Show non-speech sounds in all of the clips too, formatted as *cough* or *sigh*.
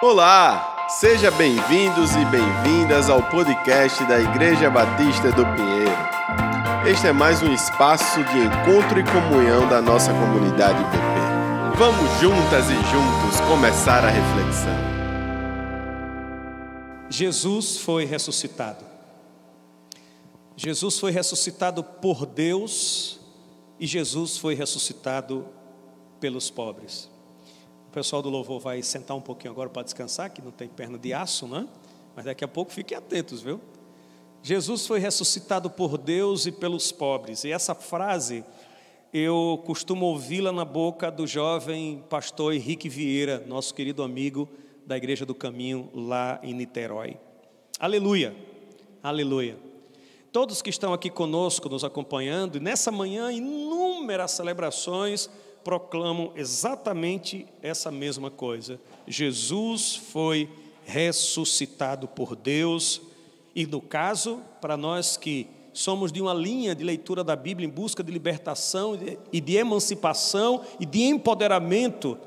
Olá, seja bem-vindos e bem-vindas ao podcast da Igreja Batista do Pinheiro. Este é mais um espaço de encontro e comunhão da nossa comunidade PP. Vamos juntas e juntos começar a reflexão. Jesus foi ressuscitado. Jesus foi ressuscitado por Deus e Jesus foi ressuscitado pelos pobres. O pessoal do louvor vai sentar um pouquinho agora para descansar, que não tem perna de aço, né? Mas daqui a pouco fiquem atentos, viu? Jesus foi ressuscitado por Deus e pelos pobres. E essa frase eu costumo ouvi-la na boca do jovem pastor Henrique Vieira, nosso querido amigo da Igreja do Caminho lá em Niterói. Aleluia. Aleluia. Todos que estão aqui conosco, nos acompanhando, e nessa manhã, inúmeras celebrações proclamam exatamente essa mesma coisa. Jesus foi ressuscitado por Deus, e no caso, para nós que somos de uma linha de leitura da Bíblia em busca de libertação e de emancipação e de empoderamento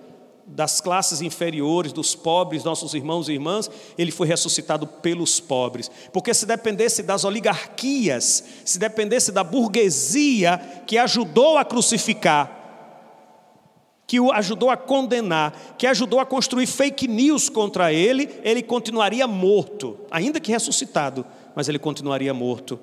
das classes inferiores, dos pobres, nossos irmãos e irmãs, ele foi ressuscitado pelos pobres. Porque se dependesse das oligarquias, se dependesse da burguesia que ajudou a crucificar, que o ajudou a condenar, que ajudou a construir fake news contra ele, ele continuaria morto, ainda que ressuscitado, mas ele continuaria morto.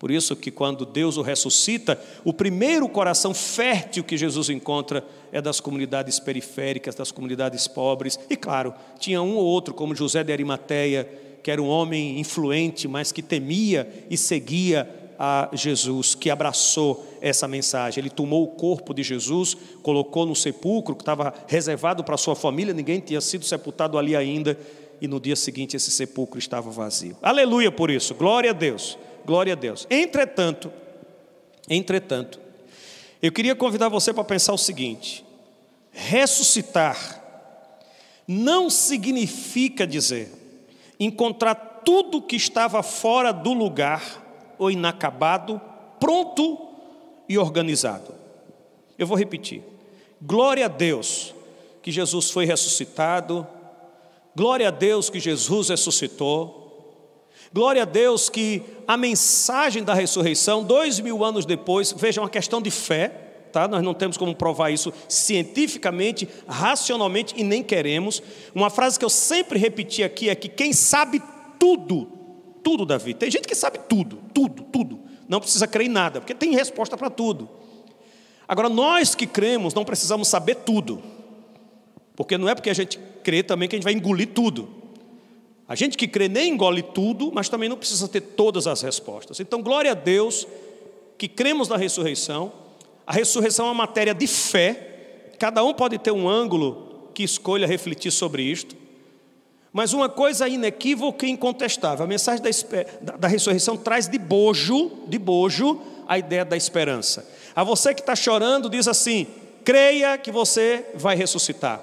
Por isso que quando Deus o ressuscita, o primeiro coração fértil que Jesus encontra é das comunidades periféricas, das comunidades pobres. E claro, tinha um ou outro, como José de Arimateia, que era um homem influente, mas que temia e seguia a Jesus, que abraçou essa mensagem. Ele tomou o corpo de Jesus, colocou no sepulcro que estava reservado para sua família, ninguém tinha sido sepultado ali ainda, e no dia seguinte esse sepulcro estava vazio. Aleluia por isso, glória a Deus, glória a Deus. Entretanto, entretanto, eu queria convidar você para pensar o seguinte: ressuscitar não significa dizer encontrar tudo que estava fora do lugar ou inacabado, pronto e organizado. Eu vou repetir. Glória a Deus que Jesus foi ressuscitado. Glória a Deus que Jesus ressuscitou. Glória a Deus que a mensagem da ressurreição, dois mil anos depois, veja, uma questão de fé, tá? nós não temos como provar isso cientificamente, racionalmente e nem queremos. Uma frase que eu sempre repeti aqui é que quem sabe tudo tudo da vida. Tem gente que sabe tudo, tudo, tudo. Não precisa crer em nada, porque tem resposta para tudo. Agora, nós que cremos não precisamos saber tudo. Porque não é porque a gente crê também que a gente vai engolir tudo. A gente que crê nem engole tudo, mas também não precisa ter todas as respostas. Então, glória a Deus que cremos na ressurreição. A ressurreição é uma matéria de fé. Cada um pode ter um ângulo que escolha refletir sobre isto. Mas uma coisa inequívoca e incontestável, a mensagem da, da, ressurreição traz de bojo, de bojo, a ideia da esperança. A você que está chorando, diz assim: creia que você vai ressuscitar.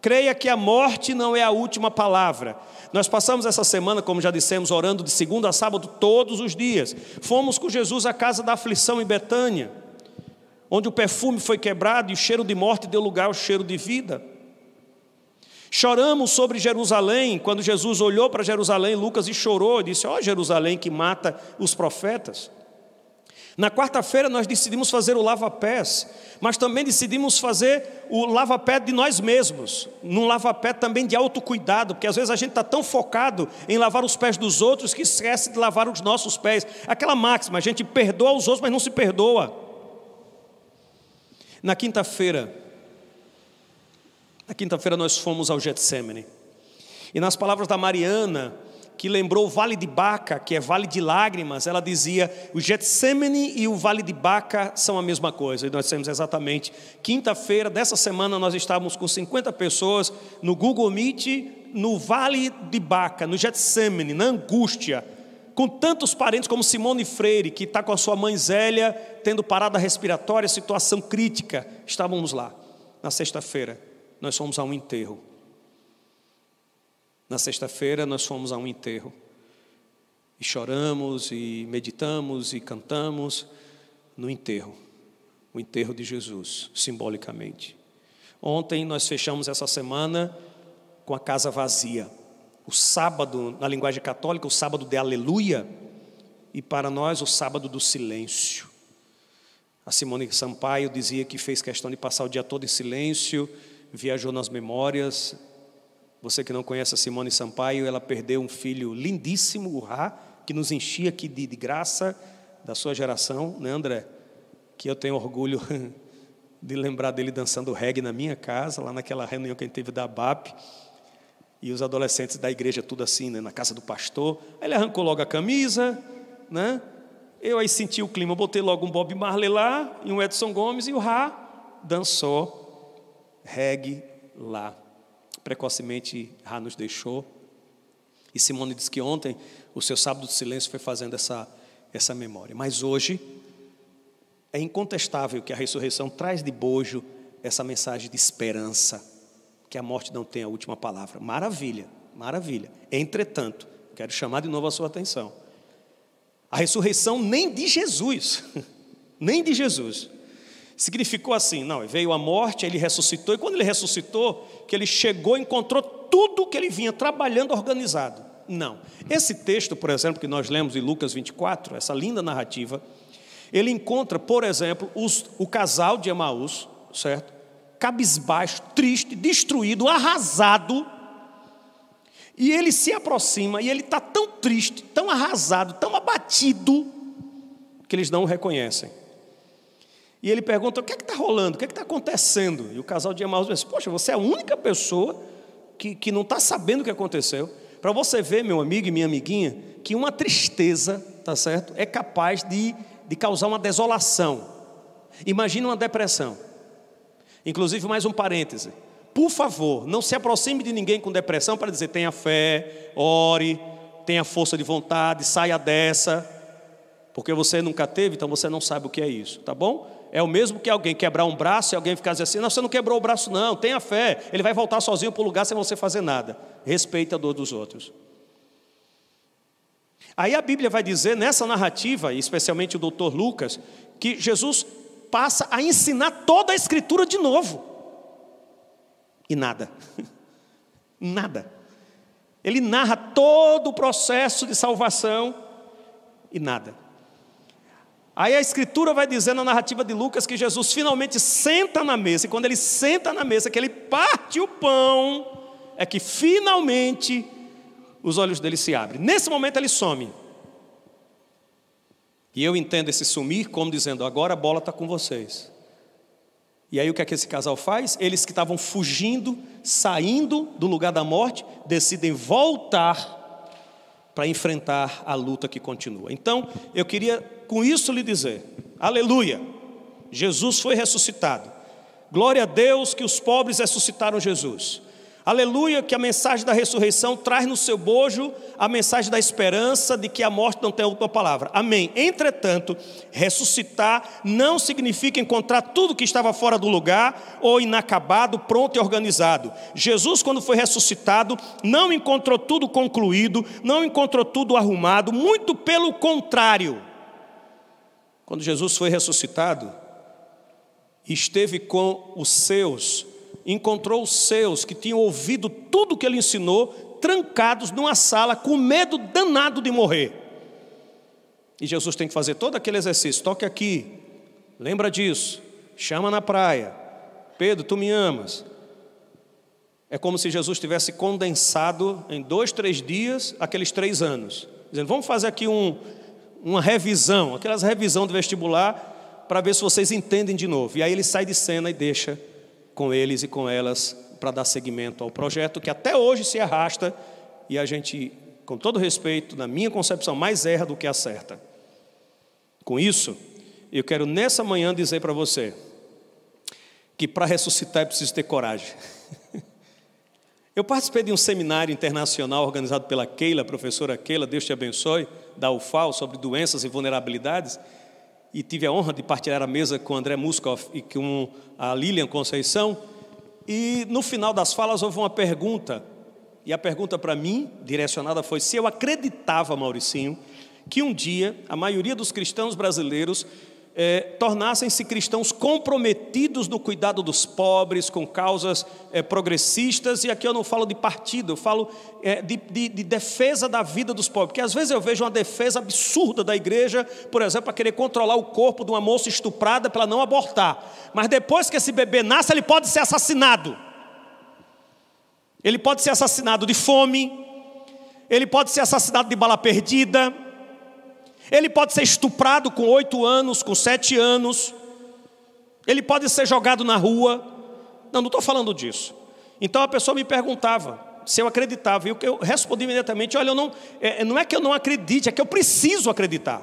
Creia que a morte não é a última palavra. Nós passamos essa semana, como já dissemos, orando de segunda a sábado todos os dias. Fomos com Jesus à casa da aflição em Betânia, onde o perfume foi quebrado e o cheiro de morte deu lugar ao cheiro de vida. Choramos sobre Jerusalém, quando Jesus olhou para Jerusalém, Lucas, e chorou, disse: Ó oh, Jerusalém que mata os profetas. Na quarta-feira nós decidimos fazer o lava-pés, mas também decidimos fazer o lava-pé de nós mesmos, num lava-pé também de autocuidado, porque às vezes a gente está tão focado em lavar os pés dos outros que esquece de lavar os nossos pés. Aquela máxima, a gente perdoa os outros, mas não se perdoa. Na quinta-feira, na quinta-feira nós fomos ao Getsemane. E nas palavras da Mariana, que lembrou o Vale de Baca, que é Vale de Lágrimas, ela dizia: o Getsemane e o Vale de Baca são a mesma coisa. E nós temos exatamente quinta-feira dessa semana nós estávamos com 50 pessoas no Google Meet no Vale de Baca, no Getsemane, na angústia, com tantos parentes como Simone Freire, que está com a sua mãe Zélia, tendo parada respiratória, situação crítica. Estávamos lá na sexta-feira nós fomos a um enterro. Na sexta-feira, nós fomos a um enterro. E choramos, e meditamos, e cantamos no enterro. O enterro de Jesus, simbolicamente. Ontem nós fechamos essa semana com a casa vazia. O sábado, na linguagem católica, o sábado de aleluia, e para nós o sábado do silêncio. A Simone Sampaio dizia que fez questão de passar o dia todo em silêncio, viajou nas memórias. Você que não conhece a Simone Sampaio, ela perdeu um filho lindíssimo, o Rá, que nos enchia aqui de, de graça da sua geração, né, André? Que eu tenho orgulho *laughs* de lembrar dele dançando reggae na minha casa, lá naquela reunião que a gente teve da BAP. E os adolescentes da igreja, tudo assim, né, na casa do pastor. Aí ele arrancou logo a camisa, né? Eu aí senti o clima, botei logo um Bob Marley lá e um Edson Gomes e o Rá dançou reggae lá. Precocemente Rá nos deixou. E Simone disse que ontem o seu sábado de silêncio foi fazendo essa, essa memória. Mas hoje é incontestável que a ressurreição traz de bojo essa mensagem de esperança, que a morte não tem a última palavra. Maravilha, maravilha. Entretanto, quero chamar de novo a sua atenção. A ressurreição nem de Jesus, *laughs* nem de Jesus. Significou assim, não, veio a morte, ele ressuscitou, e quando ele ressuscitou, que ele chegou e encontrou tudo que ele vinha trabalhando organizado. Não. Esse texto, por exemplo, que nós lemos em Lucas 24, essa linda narrativa, ele encontra, por exemplo, os, o casal de Emaús, certo? Cabisbaixo, triste, destruído, arrasado, e ele se aproxima e ele está tão triste, tão arrasado, tão abatido, que eles não o reconhecem. E ele pergunta: o que é que está rolando? O que é que está acontecendo? E o casal de Emaús diz: Poxa, você é a única pessoa que, que não está sabendo o que aconteceu. Para você ver, meu amigo e minha amiguinha, que uma tristeza, tá certo, é capaz de, de causar uma desolação. Imagina uma depressão. Inclusive, mais um parêntese. Por favor, não se aproxime de ninguém com depressão para dizer tenha fé, ore, tenha força de vontade, saia dessa, porque você nunca teve, então você não sabe o que é isso, tá bom? É o mesmo que alguém quebrar um braço e alguém ficar assim: não, você não quebrou o braço, não, tenha fé, ele vai voltar sozinho para o lugar sem você fazer nada. Respeita a dor dos outros. Aí a Bíblia vai dizer nessa narrativa, especialmente o doutor Lucas, que Jesus passa a ensinar toda a Escritura de novo e nada. *laughs* nada. Ele narra todo o processo de salvação e nada. Aí a Escritura vai dizer na narrativa de Lucas que Jesus finalmente senta na mesa, e quando ele senta na mesa, que ele parte o pão, é que finalmente os olhos dele se abrem. Nesse momento ele some. E eu entendo esse sumir como dizendo: agora a bola está com vocês. E aí o que é que esse casal faz? Eles que estavam fugindo, saindo do lugar da morte, decidem voltar para enfrentar a luta que continua. Então, eu queria com isso lhe dizer: Aleluia! Jesus foi ressuscitado. Glória a Deus que os pobres ressuscitaram Jesus. Aleluia, que a mensagem da ressurreição traz no seu bojo a mensagem da esperança de que a morte não tem a última palavra. Amém. Entretanto, ressuscitar não significa encontrar tudo que estava fora do lugar ou inacabado, pronto e organizado. Jesus, quando foi ressuscitado, não encontrou tudo concluído, não encontrou tudo arrumado, muito pelo contrário. Quando Jesus foi ressuscitado, esteve com os seus encontrou os seus que tinham ouvido tudo que ele ensinou, trancados numa sala com medo danado de morrer. E Jesus tem que fazer todo aquele exercício: toque aqui, lembra disso, chama na praia, Pedro, tu me amas. É como se Jesus tivesse condensado em dois, três dias aqueles três anos, dizendo: vamos fazer aqui um, uma revisão, aquelas revisão do vestibular, para ver se vocês entendem de novo. E aí ele sai de cena e deixa com eles e com elas para dar seguimento ao projeto que até hoje se arrasta e a gente, com todo respeito, na minha concepção, mais erra do que acerta. Com isso, eu quero nessa manhã dizer para você que para ressuscitar é preciso ter coragem. *laughs* Eu participei de um seminário internacional organizado pela Keila, professora Keila, Deus te abençoe, da UFAL, sobre doenças e vulnerabilidades e tive a honra de partilhar a mesa com André Muskoff e com a Lilian Conceição. E no final das falas houve uma pergunta, e a pergunta para mim, direcionada, foi se eu acreditava, Mauricinho, que um dia a maioria dos cristãos brasileiros é, tornassem-se cristãos comprometidos no cuidado dos pobres, com causas é, progressistas, e aqui eu não falo de partido, eu falo é, de, de, de, defesa da vida dos pobres, porque às vezes eu vejo uma defesa absurda da igreja, por exemplo, a querer controlar o corpo de uma moça estuprada para não abortar, mas depois que esse bebê nasce, ele pode ser assassinado. Ele pode ser assassinado de fome, ele pode ser assassinado de bala perdida, ele pode ser estuprado com oito anos, com sete anos. Ele pode ser jogado na rua. Não, não estou falando disso. Então a pessoa me perguntava se eu acreditava. E eu respondi imediatamente: olha, eu não, é, não é que eu não acredite, é que eu preciso acreditar.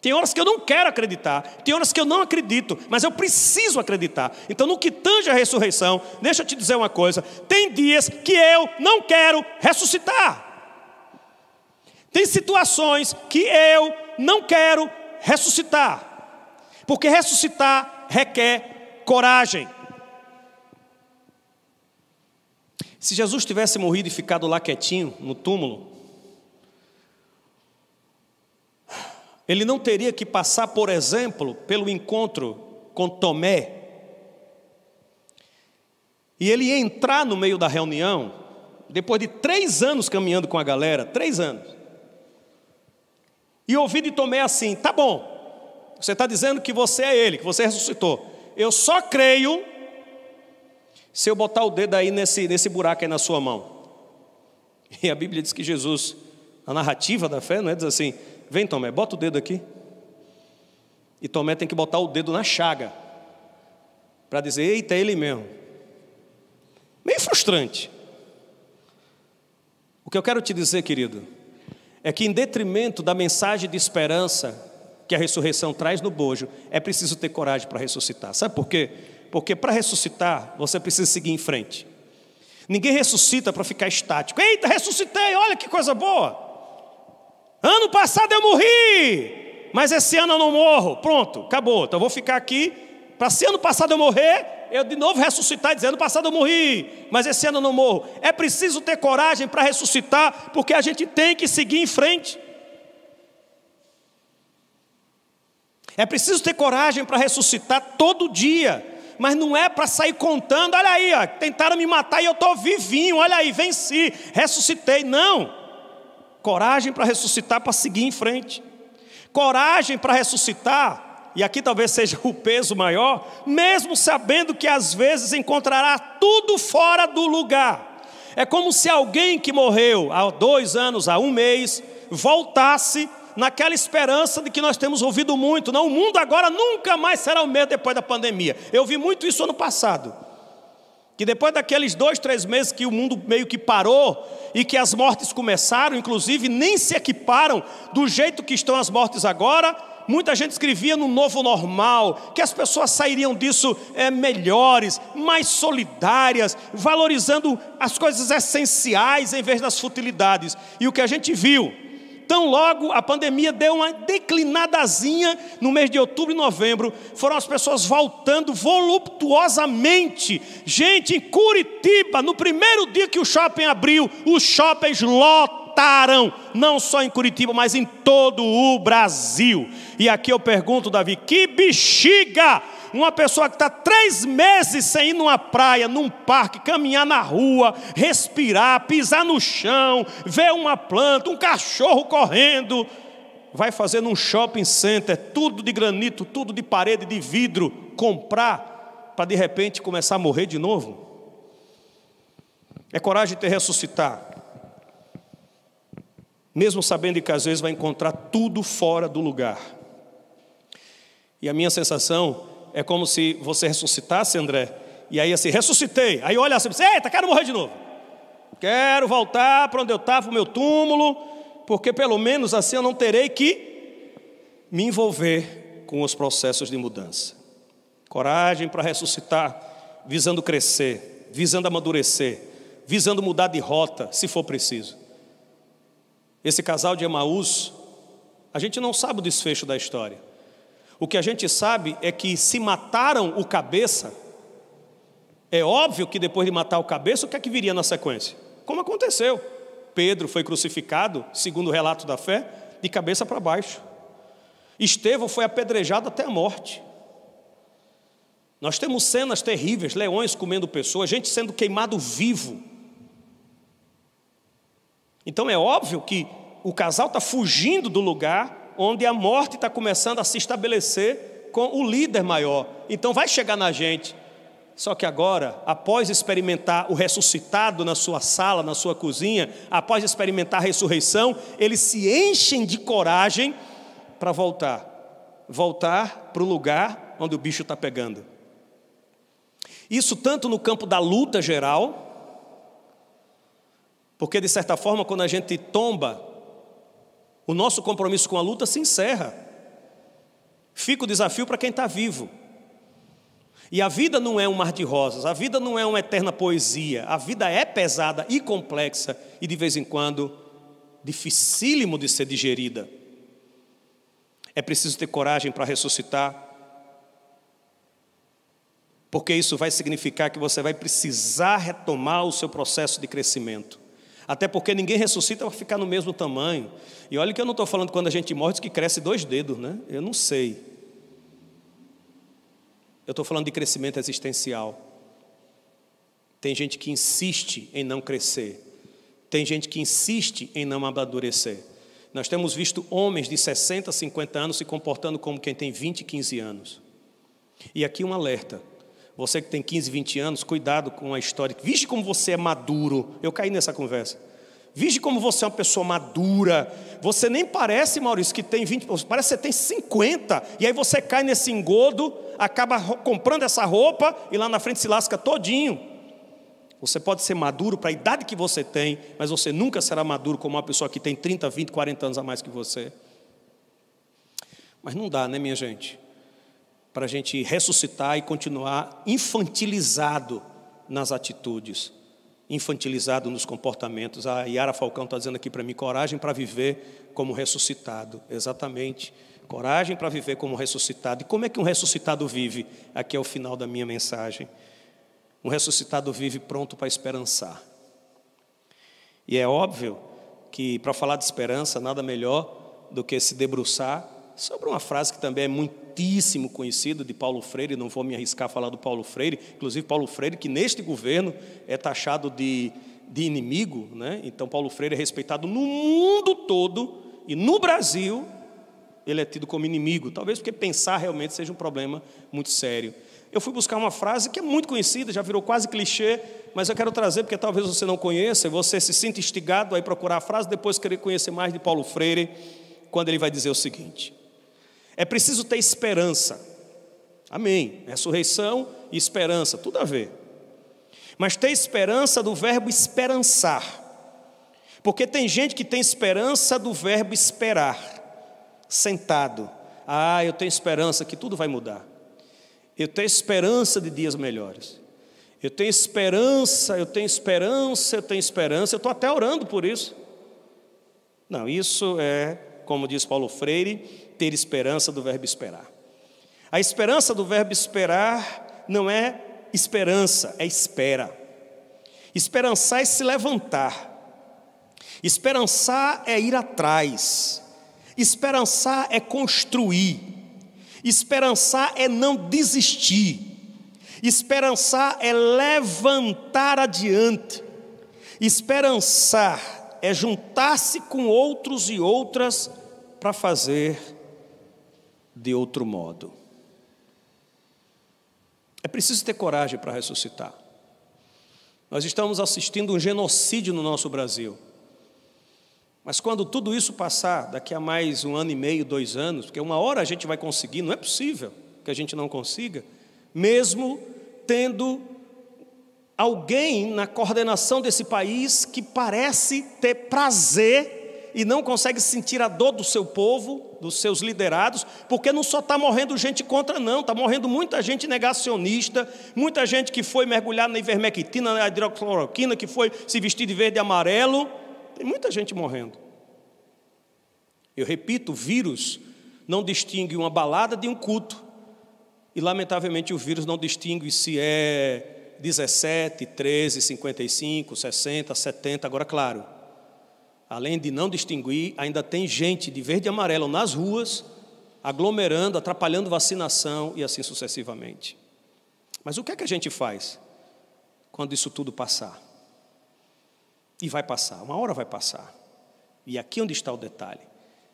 Tem horas que eu não quero acreditar, tem horas que eu não acredito, mas eu preciso acreditar. Então, no que tange a ressurreição, deixa eu te dizer uma coisa: tem dias que eu não quero ressuscitar. Tem situações que eu não quero ressuscitar, porque ressuscitar requer coragem. Se Jesus tivesse morrido e ficado lá quietinho no túmulo, ele não teria que passar, por exemplo, pelo encontro com Tomé. E ele ia entrar no meio da reunião, depois de três anos caminhando com a galera, três anos. E ouvi de Tomé assim: tá bom, você está dizendo que você é ele, que você ressuscitou. Eu só creio se eu botar o dedo aí nesse, nesse buraco aí na sua mão. E a Bíblia diz que Jesus, a narrativa da fé, não é? Diz assim: vem Tomé, bota o dedo aqui. E Tomé tem que botar o dedo na chaga, para dizer: eita, é ele mesmo. Meio frustrante. O que eu quero te dizer, querido, é que, em detrimento da mensagem de esperança que a ressurreição traz no bojo, é preciso ter coragem para ressuscitar. Sabe por quê? Porque para ressuscitar, você precisa seguir em frente. Ninguém ressuscita para ficar estático. Eita, ressuscitei, olha que coisa boa. Ano passado eu morri, mas esse ano eu não morro. Pronto, acabou. Então eu vou ficar aqui para se ano passado eu morrer, eu de novo ressuscitar, dizendo: ano passado eu morri, mas esse ano eu não morro. É preciso ter coragem para ressuscitar, porque a gente tem que seguir em frente. É preciso ter coragem para ressuscitar todo dia, mas não é para sair contando, olha aí, ó, tentaram me matar e eu estou vivinho, olha aí, venci, ressuscitei. Não. Coragem para ressuscitar, para seguir em frente. Coragem para ressuscitar e aqui talvez seja o peso maior, mesmo sabendo que às vezes encontrará tudo fora do lugar. É como se alguém que morreu há dois anos, há um mês, voltasse naquela esperança de que nós temos ouvido muito. Não, o mundo agora nunca mais será o mesmo depois da pandemia. Eu vi muito isso ano passado. Que depois daqueles dois, três meses que o mundo meio que parou e que as mortes começaram, inclusive nem se equiparam do jeito que estão as mortes agora, Muita gente escrevia no novo normal, que as pessoas sairiam disso é, melhores, mais solidárias, valorizando as coisas essenciais em vez das futilidades. E o que a gente viu, tão logo a pandemia deu uma declinadazinha no mês de outubro e novembro, foram as pessoas voltando voluptuosamente. Gente, em Curitiba, no primeiro dia que o shopping abriu, os shoppings lotam lotaram, não só em Curitiba, mas em todo o Brasil. E aqui eu pergunto, Davi, que bexiga! Uma pessoa que está três meses sem ir numa praia, num parque, caminhar na rua, respirar, pisar no chão, ver uma planta, um cachorro correndo, vai fazer num shopping center, tudo de granito, tudo de parede de vidro, comprar, para de repente começar a morrer de novo? É coragem de ressuscitar mesmo sabendo que às vezes vai encontrar tudo fora do lugar. E a minha sensação é como se você ressuscitasse, André, e aí assim, ressuscitei. Aí olha assim, eita, quero morrer de novo. Quero voltar para onde eu estava, o meu túmulo, porque pelo menos assim eu não terei que me envolver com os processos de mudança. Coragem para ressuscitar, visando crescer, visando amadurecer, visando mudar de rota, se for preciso. Esse casal de Emaús, a gente não sabe o desfecho da história. O que a gente sabe é que se mataram o cabeça, é óbvio que depois de matar o cabeça, o que é que viria na sequência? Como aconteceu? Pedro foi crucificado, segundo o relato da fé, de cabeça para baixo. Estevão foi apedrejado até a morte. Nós temos cenas terríveis, leões comendo pessoas, gente sendo queimado vivo. Então é óbvio que o casal está fugindo do lugar onde a morte está começando a se estabelecer com o líder maior. Então vai chegar na gente. Só que agora, após experimentar o ressuscitado na sua sala, na sua cozinha, após experimentar a ressurreição, eles se enchem de coragem para voltar voltar para o lugar onde o bicho está pegando. Isso tanto no campo da luta geral, porque de certa forma, quando a gente tomba, o nosso compromisso com a luta se encerra. Fica o desafio para quem está vivo. E a vida não é um mar de rosas, a vida não é uma eterna poesia, a vida é pesada e complexa e de vez em quando dificílimo de ser digerida. É preciso ter coragem para ressuscitar, porque isso vai significar que você vai precisar retomar o seu processo de crescimento. Até porque ninguém ressuscita para ficar no mesmo tamanho. E olha que eu não estou falando quando a gente morre que cresce dois dedos, né? Eu não sei. Eu estou falando de crescimento existencial. Tem gente que insiste em não crescer. Tem gente que insiste em não amadurecer. Nós temos visto homens de 60, 50 anos se comportando como quem tem 20, 15 anos. E aqui um alerta. Você que tem 15, 20 anos, cuidado com a história. Vige como você é maduro. Eu caí nessa conversa. Vige como você é uma pessoa madura. Você nem parece, Maurício, que tem 20, parece que você tem 50. E aí você cai nesse engodo, acaba comprando essa roupa e lá na frente se lasca todinho. Você pode ser maduro para a idade que você tem, mas você nunca será maduro como uma pessoa que tem 30, 20, 40 anos a mais que você. Mas não dá, né, minha gente? Para a gente ressuscitar e continuar infantilizado nas atitudes, infantilizado nos comportamentos. A Yara Falcão está dizendo aqui para mim: coragem para viver como ressuscitado. Exatamente. Coragem para viver como ressuscitado. E como é que um ressuscitado vive? Aqui é o final da minha mensagem. Um ressuscitado vive pronto para esperançar. E é óbvio que, para falar de esperança, nada melhor do que se debruçar sobre uma frase que também é muitíssimo conhecida de Paulo Freire, não vou me arriscar a falar do Paulo Freire, inclusive Paulo Freire, que neste governo é taxado de, de inimigo, né? então Paulo Freire é respeitado no mundo todo e no Brasil ele é tido como inimigo, talvez porque pensar realmente seja um problema muito sério eu fui buscar uma frase que é muito conhecida, já virou quase clichê, mas eu quero trazer porque talvez você não conheça, e você se sinta instigado a procurar a frase, depois querer conhecer mais de Paulo Freire, quando ele vai dizer o seguinte: é preciso ter esperança. Amém. Ressurreição e esperança, tudo a ver. Mas ter esperança do verbo esperançar. Porque tem gente que tem esperança do verbo esperar, sentado. Ah, eu tenho esperança que tudo vai mudar. Eu tenho esperança de dias melhores. Eu tenho esperança, eu tenho esperança, eu tenho esperança. Eu estou até orando por isso. Não, isso é, como diz Paulo Freire, ter esperança do verbo esperar. A esperança do verbo esperar não é esperança, é espera. Esperançar é se levantar. Esperançar é ir atrás. Esperançar é construir. Esperançar é não desistir. Esperançar é levantar adiante. Esperançar é juntar-se com outros e outras para fazer de outro modo. É preciso ter coragem para ressuscitar. Nós estamos assistindo um genocídio no nosso Brasil. Mas quando tudo isso passar, daqui a mais um ano e meio, dois anos, porque uma hora a gente vai conseguir, não é possível que a gente não consiga, mesmo tendo alguém na coordenação desse país que parece ter prazer e não consegue sentir a dor do seu povo, dos seus liderados, porque não só está morrendo gente contra, não, está morrendo muita gente negacionista, muita gente que foi mergulhar na ivermectina, na hidroxicloroquina, que foi se vestir de verde e amarelo tem muita gente morrendo. Eu repito, o vírus não distingue uma balada de um culto. E, lamentavelmente, o vírus não distingue se é 17, 13, 55, 60, 70. Agora, claro, além de não distinguir, ainda tem gente de verde e amarelo nas ruas aglomerando, atrapalhando vacinação e assim sucessivamente. Mas o que é que a gente faz quando isso tudo passar? E vai passar, uma hora vai passar. E aqui onde está o detalhe: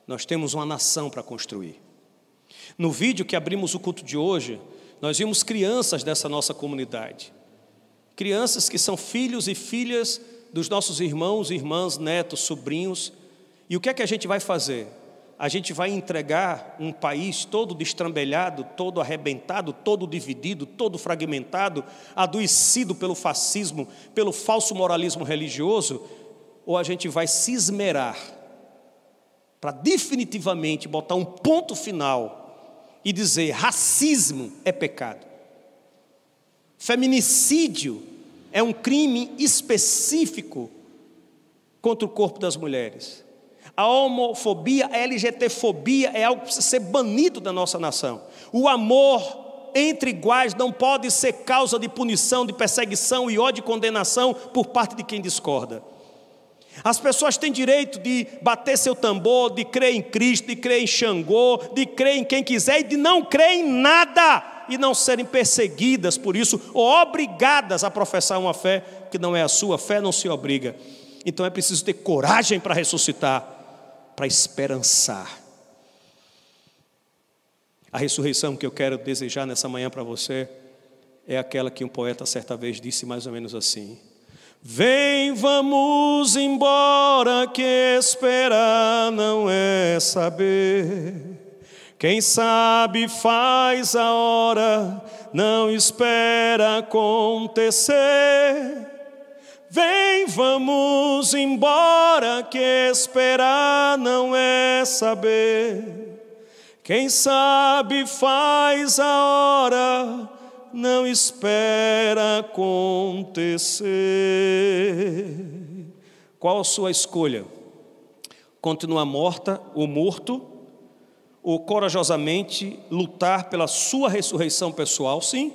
nós temos uma nação para construir. No vídeo que abrimos o culto de hoje, nós vimos crianças dessa nossa comunidade. Crianças que são filhos e filhas dos nossos irmãos, irmãs, netos, sobrinhos. E o que é que a gente vai fazer? A gente vai entregar um país todo destrambelhado, todo arrebentado, todo dividido, todo fragmentado, adoecido pelo fascismo, pelo falso moralismo religioso, ou a gente vai se esmerar para definitivamente botar um ponto final e dizer: racismo é pecado, feminicídio é um crime específico contra o corpo das mulheres. A homofobia, a LGTfobia é algo que precisa ser banido da nossa nação. O amor entre iguais não pode ser causa de punição, de perseguição e ódio e condenação por parte de quem discorda. As pessoas têm direito de bater seu tambor, de crer em Cristo, de crer em Xangô, de crer em quem quiser e de não crer em nada e não serem perseguidas por isso ou obrigadas a professar uma fé que não é a sua, fé não se obriga. Então é preciso ter coragem para ressuscitar, para esperançar. A ressurreição que eu quero desejar nessa manhã para você é aquela que um poeta certa vez disse mais ou menos assim: Vem, vamos embora, que esperar não é saber. Quem sabe faz a hora, não espera acontecer. Vem, vamos embora, que esperar não é saber. Quem sabe faz a hora, não espera acontecer. Qual a sua escolha? Continuar morta ou morto? Ou corajosamente lutar pela sua ressurreição pessoal, sim.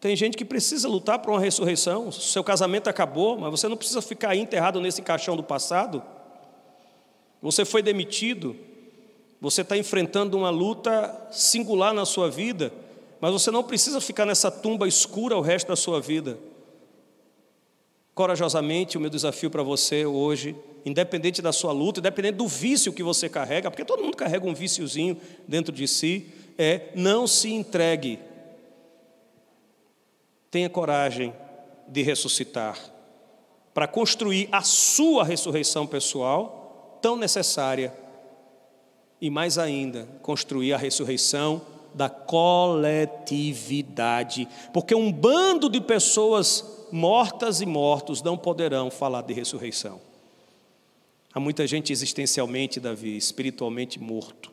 Tem gente que precisa lutar por uma ressurreição. Seu casamento acabou, mas você não precisa ficar aí enterrado nesse caixão do passado. Você foi demitido, você está enfrentando uma luta singular na sua vida, mas você não precisa ficar nessa tumba escura o resto da sua vida. Corajosamente, o meu desafio para você hoje independente da sua luta, independente do vício que você carrega, porque todo mundo carrega um viciozinho dentro de si, é não se entregue. Tenha coragem de ressuscitar para construir a sua ressurreição pessoal tão necessária e mais ainda, construir a ressurreição da coletividade, porque um bando de pessoas mortas e mortos não poderão falar de ressurreição. Há muita gente existencialmente, Davi, espiritualmente morto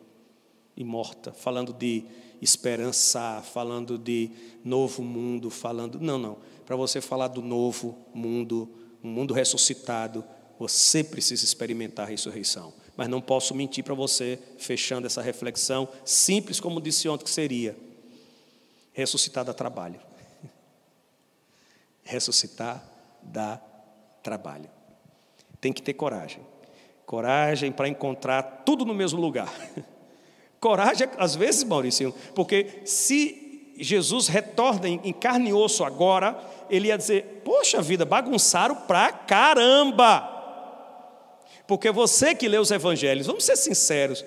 e morta, falando de esperançar, falando de novo mundo, falando. Não, não. Para você falar do novo mundo, um mundo ressuscitado, você precisa experimentar a ressurreição. Mas não posso mentir para você, fechando essa reflexão, simples como disse ontem que seria: ressuscitar dá trabalho. Ressuscitar dá trabalho. Tem que ter coragem. Coragem para encontrar tudo no mesmo lugar. *laughs* Coragem, às vezes, Maurício, porque se Jesus retorna em carne e osso agora, ele ia dizer: Poxa vida, bagunçaram pra caramba. Porque você que lê os evangelhos, vamos ser sinceros,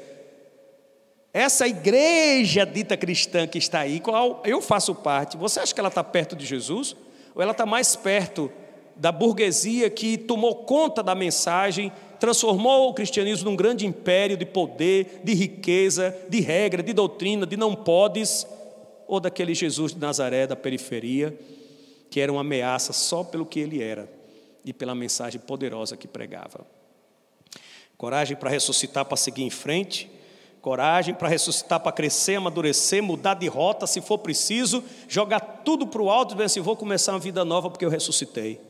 essa igreja dita cristã que está aí, qual eu faço parte, você acha que ela está perto de Jesus? Ou ela está mais perto da burguesia que tomou conta da mensagem transformou o cristianismo num grande império de poder, de riqueza, de regra, de doutrina, de não podes, ou daquele Jesus de Nazaré da periferia, que era uma ameaça só pelo que ele era e pela mensagem poderosa que pregava. Coragem para ressuscitar, para seguir em frente, coragem para ressuscitar, para crescer, amadurecer, mudar de rota se for preciso, jogar tudo para o alto e dizer assim: vou começar uma vida nova porque eu ressuscitei.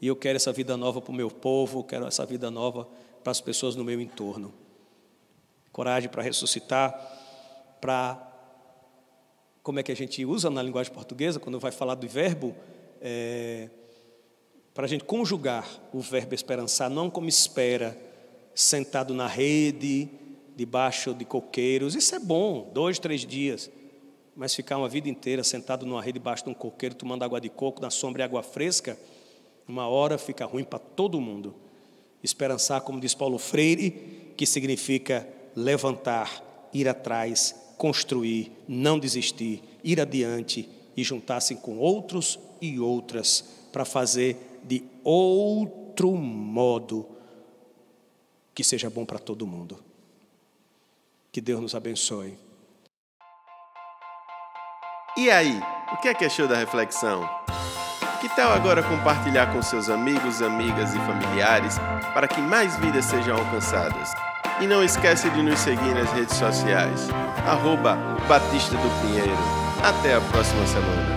E eu quero essa vida nova para o meu povo, quero essa vida nova para as pessoas no meu entorno. Coragem para ressuscitar, para. Como é que a gente usa na linguagem portuguesa, quando vai falar do verbo? É, para a gente conjugar o verbo esperançar, não como espera, sentado na rede, debaixo de coqueiros. Isso é bom, dois, três dias. Mas ficar uma vida inteira sentado numa rede debaixo de um coqueiro, tomando água de coco, na sombra e água fresca, uma hora fica ruim para todo mundo. Esperançar, como diz Paulo Freire, que significa levantar, ir atrás, construir, não desistir, ir adiante e juntar-se com outros e outras para fazer de outro modo que seja bom para todo mundo. Que Deus nos abençoe. E aí, o que é que achou da reflexão? Que tal agora compartilhar com seus amigos, amigas e familiares para que mais vidas sejam alcançadas? E não esquece de nos seguir nas redes sociais, arroba Batista do Pinheiro. Até a próxima semana.